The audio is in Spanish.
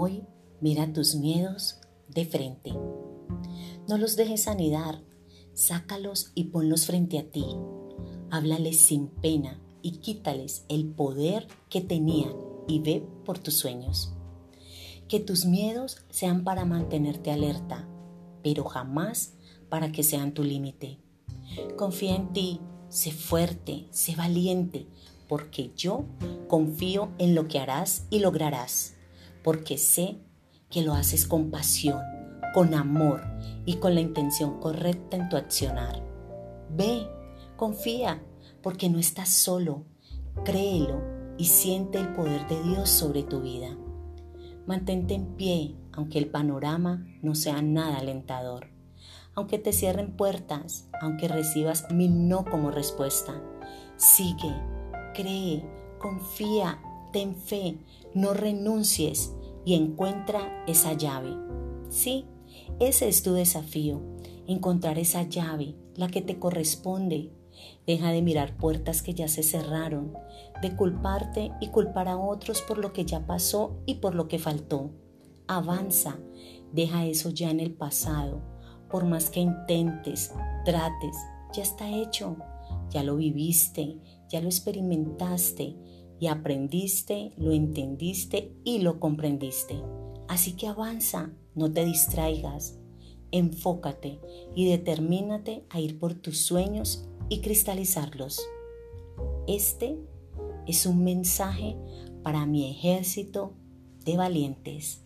Hoy mira tus miedos de frente. No los dejes anidar, sácalos y ponlos frente a ti. Háblales sin pena y quítales el poder que tenían y ve por tus sueños. Que tus miedos sean para mantenerte alerta, pero jamás para que sean tu límite. Confía en ti, sé fuerte, sé valiente, porque yo confío en lo que harás y lograrás, porque sé que lo haces con pasión, con amor y con la intención correcta en tu accionar. Ve, confía, porque no estás solo, créelo y siente el poder de Dios sobre tu vida. Mantente en pie, aunque el panorama no sea nada alentador aunque te cierren puertas, aunque recibas mi no como respuesta. Sigue, cree, confía, ten fe, no renuncies y encuentra esa llave. Sí, ese es tu desafío, encontrar esa llave, la que te corresponde. Deja de mirar puertas que ya se cerraron, de culparte y culpar a otros por lo que ya pasó y por lo que faltó. Avanza, deja eso ya en el pasado por más que intentes, trates, ya está hecho, ya lo viviste, ya lo experimentaste y aprendiste, lo entendiste y lo comprendiste. Así que avanza, no te distraigas, enfócate y determínate a ir por tus sueños y cristalizarlos. Este es un mensaje para mi ejército de valientes.